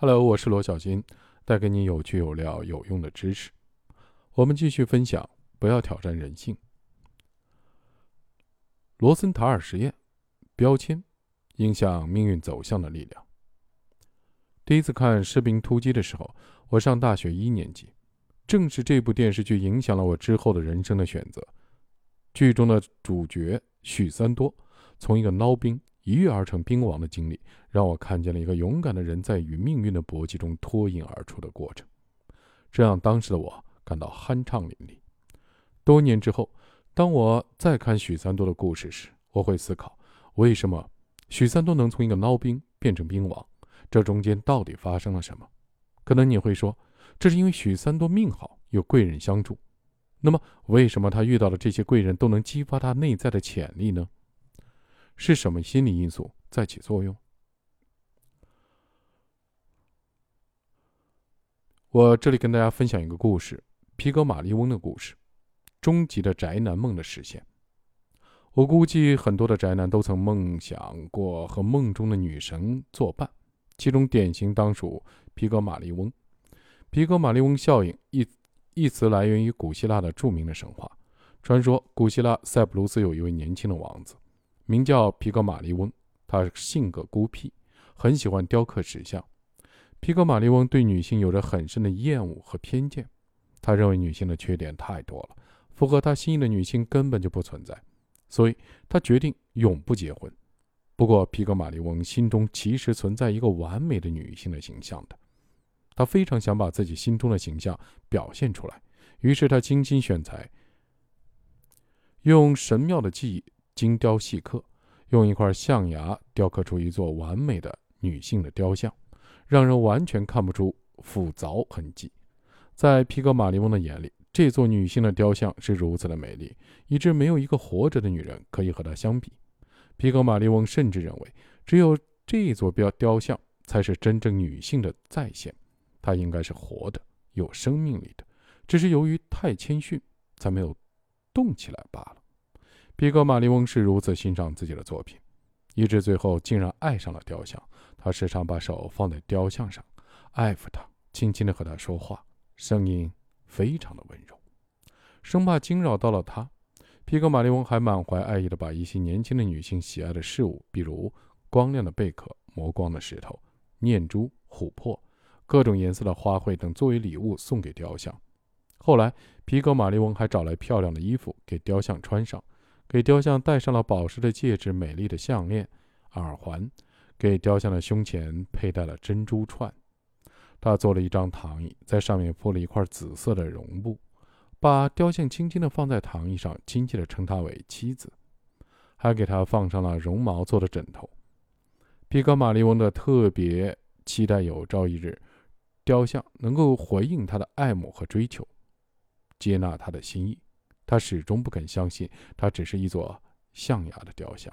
Hello，我是罗小金，带给你有趣有料有用的知识。我们继续分享，不要挑战人性。罗森塔尔实验，标签影响命运走向的力量。第一次看《士兵突击》的时候，我上大学一年级，正是这部电视剧影响了我之后的人生的选择。剧中的主角许三多，从一个孬兵。一跃而成兵王的经历，让我看见了一个勇敢的人在与命运的搏击中脱颖而出的过程，这让当时的我感到酣畅淋漓。多年之后，当我再看许三多的故事时，我会思考：为什么许三多能从一个孬兵变成兵王？这中间到底发生了什么？可能你会说，这是因为许三多命好，有贵人相助。那么，为什么他遇到的这些贵人都能激发他内在的潜力呢？是什么心理因素在起作用？我这里跟大家分享一个故事——皮格马利翁的故事，终极的宅男梦的实现。我估计很多的宅男都曾梦想过和梦中的女神作伴，其中典型当属皮格马利翁。皮格马利翁效应一一词来源于古希腊的著名的神话。传说古希腊塞浦路斯有一位年轻的王子。名叫皮格马利翁，他性格孤僻，很喜欢雕刻石像。皮格马利翁对女性有着很深的厌恶和偏见，他认为女性的缺点太多了，符合他心意的女性根本就不存在，所以他决定永不结婚。不过，皮格马利翁心中其实存在一个完美的女性的形象的，他非常想把自己心中的形象表现出来，于是他精心选材，用神妙的技艺。精雕细刻，用一块象牙雕刻出一座完美的女性的雕像，让人完全看不出斧凿痕迹。在皮格马利翁的眼里，这座女性的雕像是如此的美丽，以致没有一个活着的女人可以和她相比。皮格马利翁甚至认为，只有这座雕雕像才是真正女性的再现，她应该是活的，有生命力的，只是由于太谦逊，才没有动起来罢了。皮格马利翁是如此欣赏自己的作品，以致最后竟然爱上了雕像。他时常把手放在雕像上，爱抚它，轻轻地和它说话，声音非常的温柔，生怕惊扰到了他。皮格马利翁还满怀爱意地把一些年轻的女性喜爱的事物，比如光亮的贝壳、磨光的石头、念珠、琥珀、各种颜色的花卉等作为礼物送给雕像。后来，皮格马利翁还找来漂亮的衣服给雕像穿上。给雕像戴上了宝石的戒指、美丽的项链、耳环，给雕像的胸前佩戴了珍珠串。他做了一张躺椅，在上面铺了一块紫色的绒布，把雕像轻轻地放在躺椅上，亲切地称她为妻子，还给她放上了绒毛做的枕头。皮格马利翁的特别期待有朝一日，雕像能够回应他的爱慕和追求，接纳他的心意。他始终不肯相信，它只是一座象牙的雕像。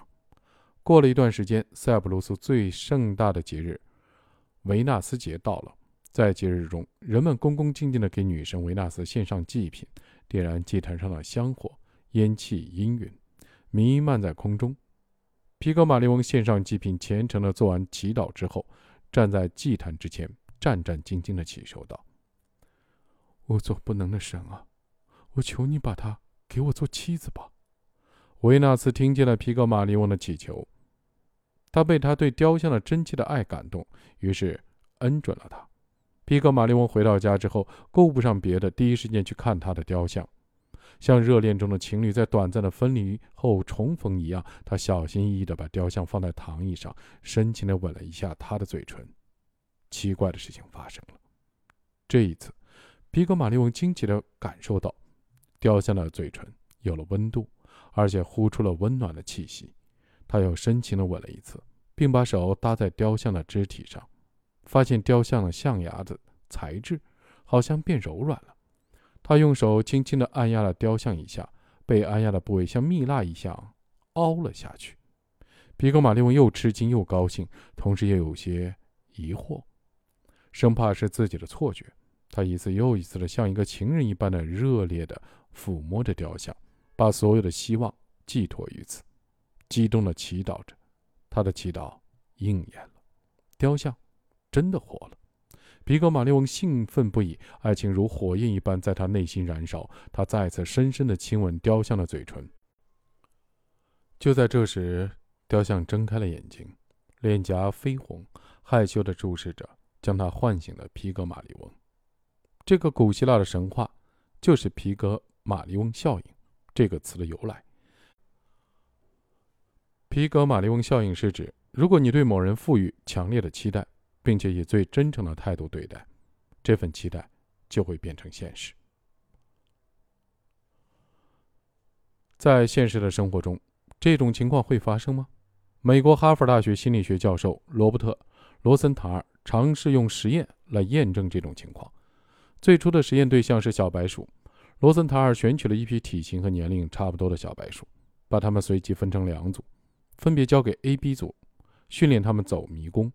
过了一段时间，塞浦路斯最盛大的节日——维纳斯节到了。在节日中，人们恭恭敬敬地给女神维纳斯献上祭品，点燃祭坛上的香火，烟气氤氲，弥漫在空中。皮格马利翁献上祭品，虔诚地做完祈祷之后，站在祭坛之前，战战兢兢地祈求道：“无所不能的神啊，我求你把他。”给我做妻子吧，维纳斯听见了皮格马利翁的祈求，他被他对雕像的真切的爱感动，于是恩准了他。皮格马利翁回到家之后，顾不上别的，第一时间去看他的雕像，像热恋中的情侣在短暂的分离后重逢一样，他小心翼翼地把雕像放在躺椅上，深情地吻了一下他的嘴唇。奇怪的事情发生了，这一次，皮格马利翁惊奇地感受到。雕像的嘴唇有了温度，而且呼出了温暖的气息。他又深情地吻了一次，并把手搭在雕像的肢体上，发现雕像的象牙的材质好像变柔软了。他用手轻轻地按压了雕像一下，被按压的部位像蜜蜡一样凹了下去。皮格马利翁又吃惊又高兴，同时也有些疑惑，生怕是自己的错觉。他一次又一次的像一个情人一般的热烈的。抚摸着雕像，把所有的希望寄托于此，激动地祈祷着。他的祈祷应验了，雕像真的活了。皮格马利翁兴奋不已，爱情如火焰一般在他内心燃烧。他再次深深地亲吻雕像的嘴唇。就在这时，雕像睁开了眼睛，脸颊绯红，害羞地注视着将他唤醒的皮格马利翁。这个古希腊的神话就是皮格马利翁效应这个词的由来。皮格马利翁效应是指，如果你对某人赋予强烈的期待，并且以最真诚的态度对待，这份期待就会变成现实。在现实的生活中，这种情况会发生吗？美国哈佛大学心理学教授罗伯特·罗森塔尔尝试用实验来验证这种情况。最初的实验对象是小白鼠。罗森塔尔选取了一批体型和年龄差不多的小白鼠，把它们随机分成两组，分别交给 A、B 组，训练他们走迷宫。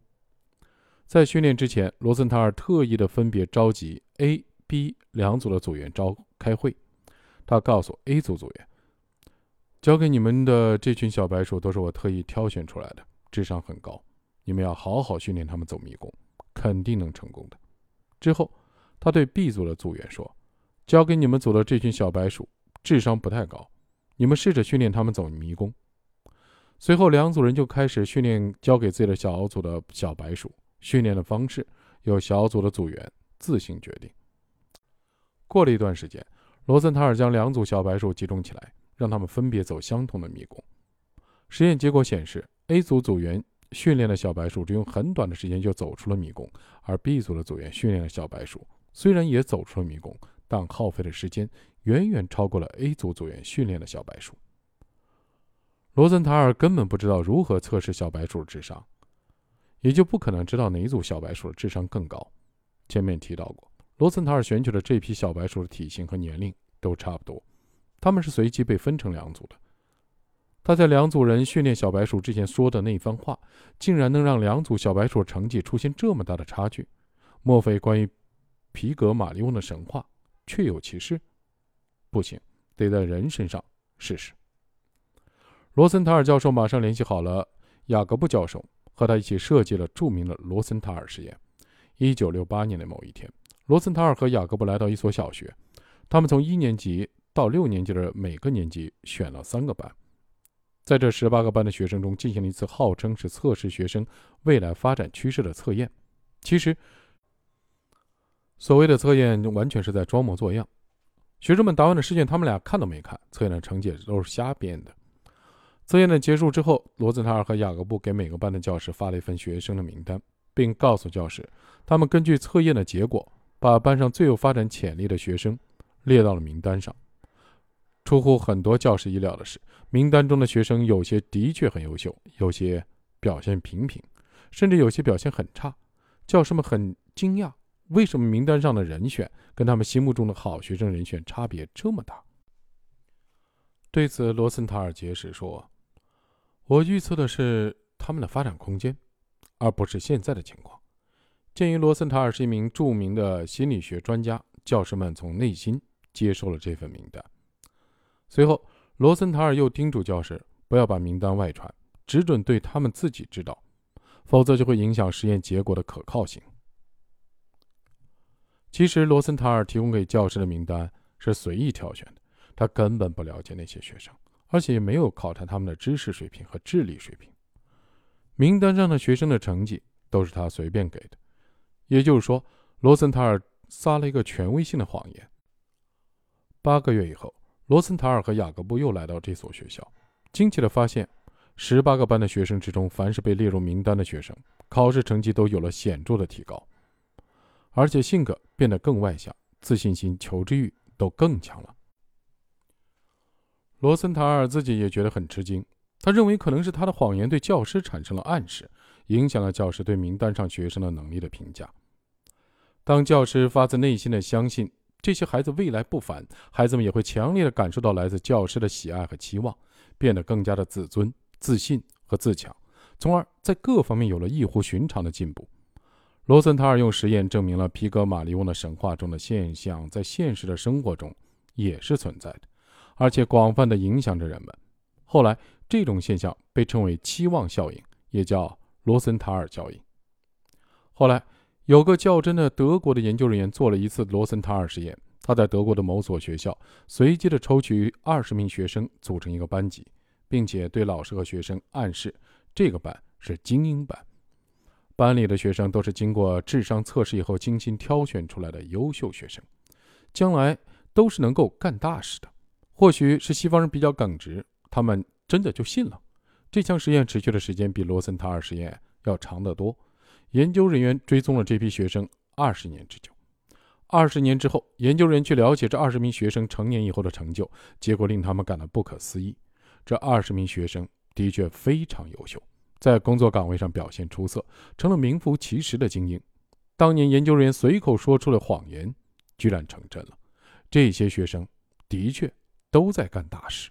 在训练之前，罗森塔尔特意的分别召集 A、B 两组的组员召开会。他告诉 A 组组员。交给你们的这群小白鼠都是我特意挑选出来的，智商很高。你们要好好训练他们走迷宫，肯定能成功的。之后，他对 B 组的组员说：“交给你们组的这群小白鼠，智商不太高，你们试着训练他们走迷宫。”随后，两组人就开始训练交给自己的小组的小白鼠。训练的方式由小组的组员自行决定。过了一段时间，罗森塔尔将两组小白鼠集中起来。让他们分别走相同的迷宫。实验结果显示，A 组组员训练的小白鼠只用很短的时间就走出了迷宫，而 B 组的组员训练的小白鼠虽然也走出了迷宫，但耗费的时间远远超过了 A 组组员训练的小白鼠。罗森塔尔根本不知道如何测试小白鼠的智商，也就不可能知道哪组小白鼠的智商更高。前面提到过，罗森塔尔选取的这批小白鼠的体型和年龄都差不多。他们是随机被分成两组的。他在两组人训练小白鼠之前说的那番话，竟然能让两组小白鼠成绩出现这么大的差距？莫非关于皮格马利翁的神话确有其事？不行，得在人身上试试。罗森塔尔教授马上联系好了雅各布教授，和他一起设计了著名的罗森塔尔实验。一九六八年的某一天，罗森塔尔和雅各布来到一所小学，他们从一年级。到六年级的每个年级选了三个班，在这十八个班的学生中进行了一次号称是测试学生未来发展趋势的测验。其实，所谓的测验完全是在装模作样。学生们答完的试卷，他们俩看都没看，测验的成绩都是瞎编的。测验的结束之后，罗斯塔尔和雅各布给每个班的教师发了一份学生的名单，并告诉教师，他们根据测验的结果，把班上最有发展潜力的学生列到了名单上。出乎很多教师意料的是，名单中的学生有些的确很优秀，有些表现平平，甚至有些表现很差。教师们很惊讶，为什么名单上的人选跟他们心目中的好学生人选差别这么大？对此，罗森塔尔解释说：“我预测的是他们的发展空间，而不是现在的情况。”鉴于罗森塔尔是一名著名的心理学专家，教师们从内心接受了这份名单。随后，罗森塔尔又叮嘱教师不要把名单外传，只准对他们自己知道，否则就会影响实验结果的可靠性。其实，罗森塔尔提供给教师的名单是随意挑选的，他根本不了解那些学生，而且也没有考察他们的知识水平和智力水平。名单上的学生的成绩都是他随便给的，也就是说，罗森塔尔撒了一个权威性的谎言。八个月以后。罗森塔尔和雅各布又来到这所学校，惊奇地发现，十八个班的学生之中，凡是被列入名单的学生，考试成绩都有了显著的提高，而且性格变得更外向，自信心、求知欲都更强了。罗森塔尔自己也觉得很吃惊，他认为可能是他的谎言对教师产生了暗示，影响了教师对名单上学生的能力的评价。当教师发自内心的相信。这些孩子未来不凡，孩子们也会强烈的感受到来自教师的喜爱和期望，变得更加的自尊、自信和自强，从而在各方面有了异乎寻常的进步。罗森塔尔用实验证明了皮格马利翁的神话中的现象在现实的生活中也是存在的，而且广泛的影响着人们。后来，这种现象被称为期望效应，也叫罗森塔尔效应。后来。有个较真的德国的研究人员做了一次罗森塔尔实验。他在德国的某所学校随机的抽取二十名学生组成一个班级，并且对老师和学生暗示这个班是精英班，班里的学生都是经过智商测试以后精心挑选出来的优秀学生，将来都是能够干大事的。或许是西方人比较耿直，他们真的就信了。这项实验持续的时间比罗森塔尔实验要长得多。研究人员追踪了这批学生二十年之久。二十年之后，研究人员去了解这二十名学生成年以后的成就，结果令他们感到不可思议。这二十名学生的确非常优秀，在工作岗位上表现出色，成了名副其实的精英。当年研究人员随口说出了谎言，居然成真了。这些学生的确都在干大事。